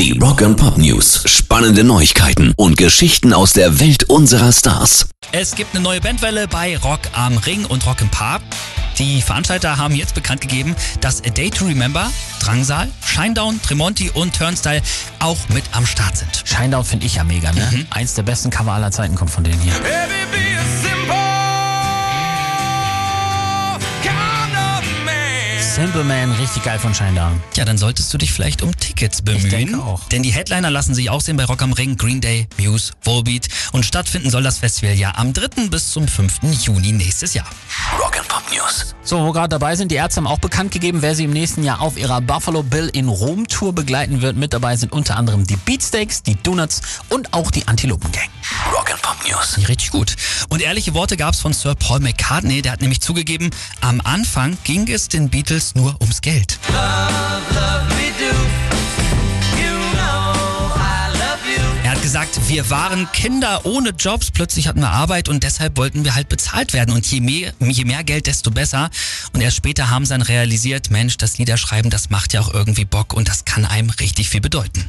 Die Rock and Pop News. Spannende Neuigkeiten und Geschichten aus der Welt unserer Stars. Es gibt eine neue Bandwelle bei Rock am Ring und Rock im Park. Die Veranstalter haben jetzt bekannt gegeben, dass A Day to Remember, Drangsal, Shinedown, Tremonti und Turnstyle auch mit am Start sind. Shinedown finde ich ja mega, ne? Eins der besten Cover aller Zeiten kommt von denen hier. Simple Man, richtig geil von Shinedown. Ja, dann solltest du dich vielleicht um Tickets bemühen. Ich denke auch. Denn die Headliner lassen sich auch sehen bei Rock am Ring, Green Day, Muse, Volbeat. Und stattfinden soll das Festival ja am 3. bis zum 5. Juni nächstes Jahr. Rock and Pop News. So, wo gerade dabei sind, die Ärzte haben auch bekannt gegeben, wer sie im nächsten Jahr auf ihrer Buffalo Bill in Rom Tour begleiten wird. Mit dabei sind unter anderem die Beatsteaks, die Donuts und auch die Antilopen Gang. Rock and Pop News. Richtig gut. Und ehrliche Worte gab es von Sir Paul McCartney. Der hat nämlich zugegeben, am Anfang ging es den Beatles nur ums Geld. Er hat gesagt, wir waren Kinder ohne Jobs, plötzlich hatten wir Arbeit und deshalb wollten wir halt bezahlt werden. Und je mehr, je mehr Geld, desto besser. Und erst später haben sie dann realisiert, Mensch, das Liederschreiben, das macht ja auch irgendwie Bock und das kann einem richtig viel bedeuten.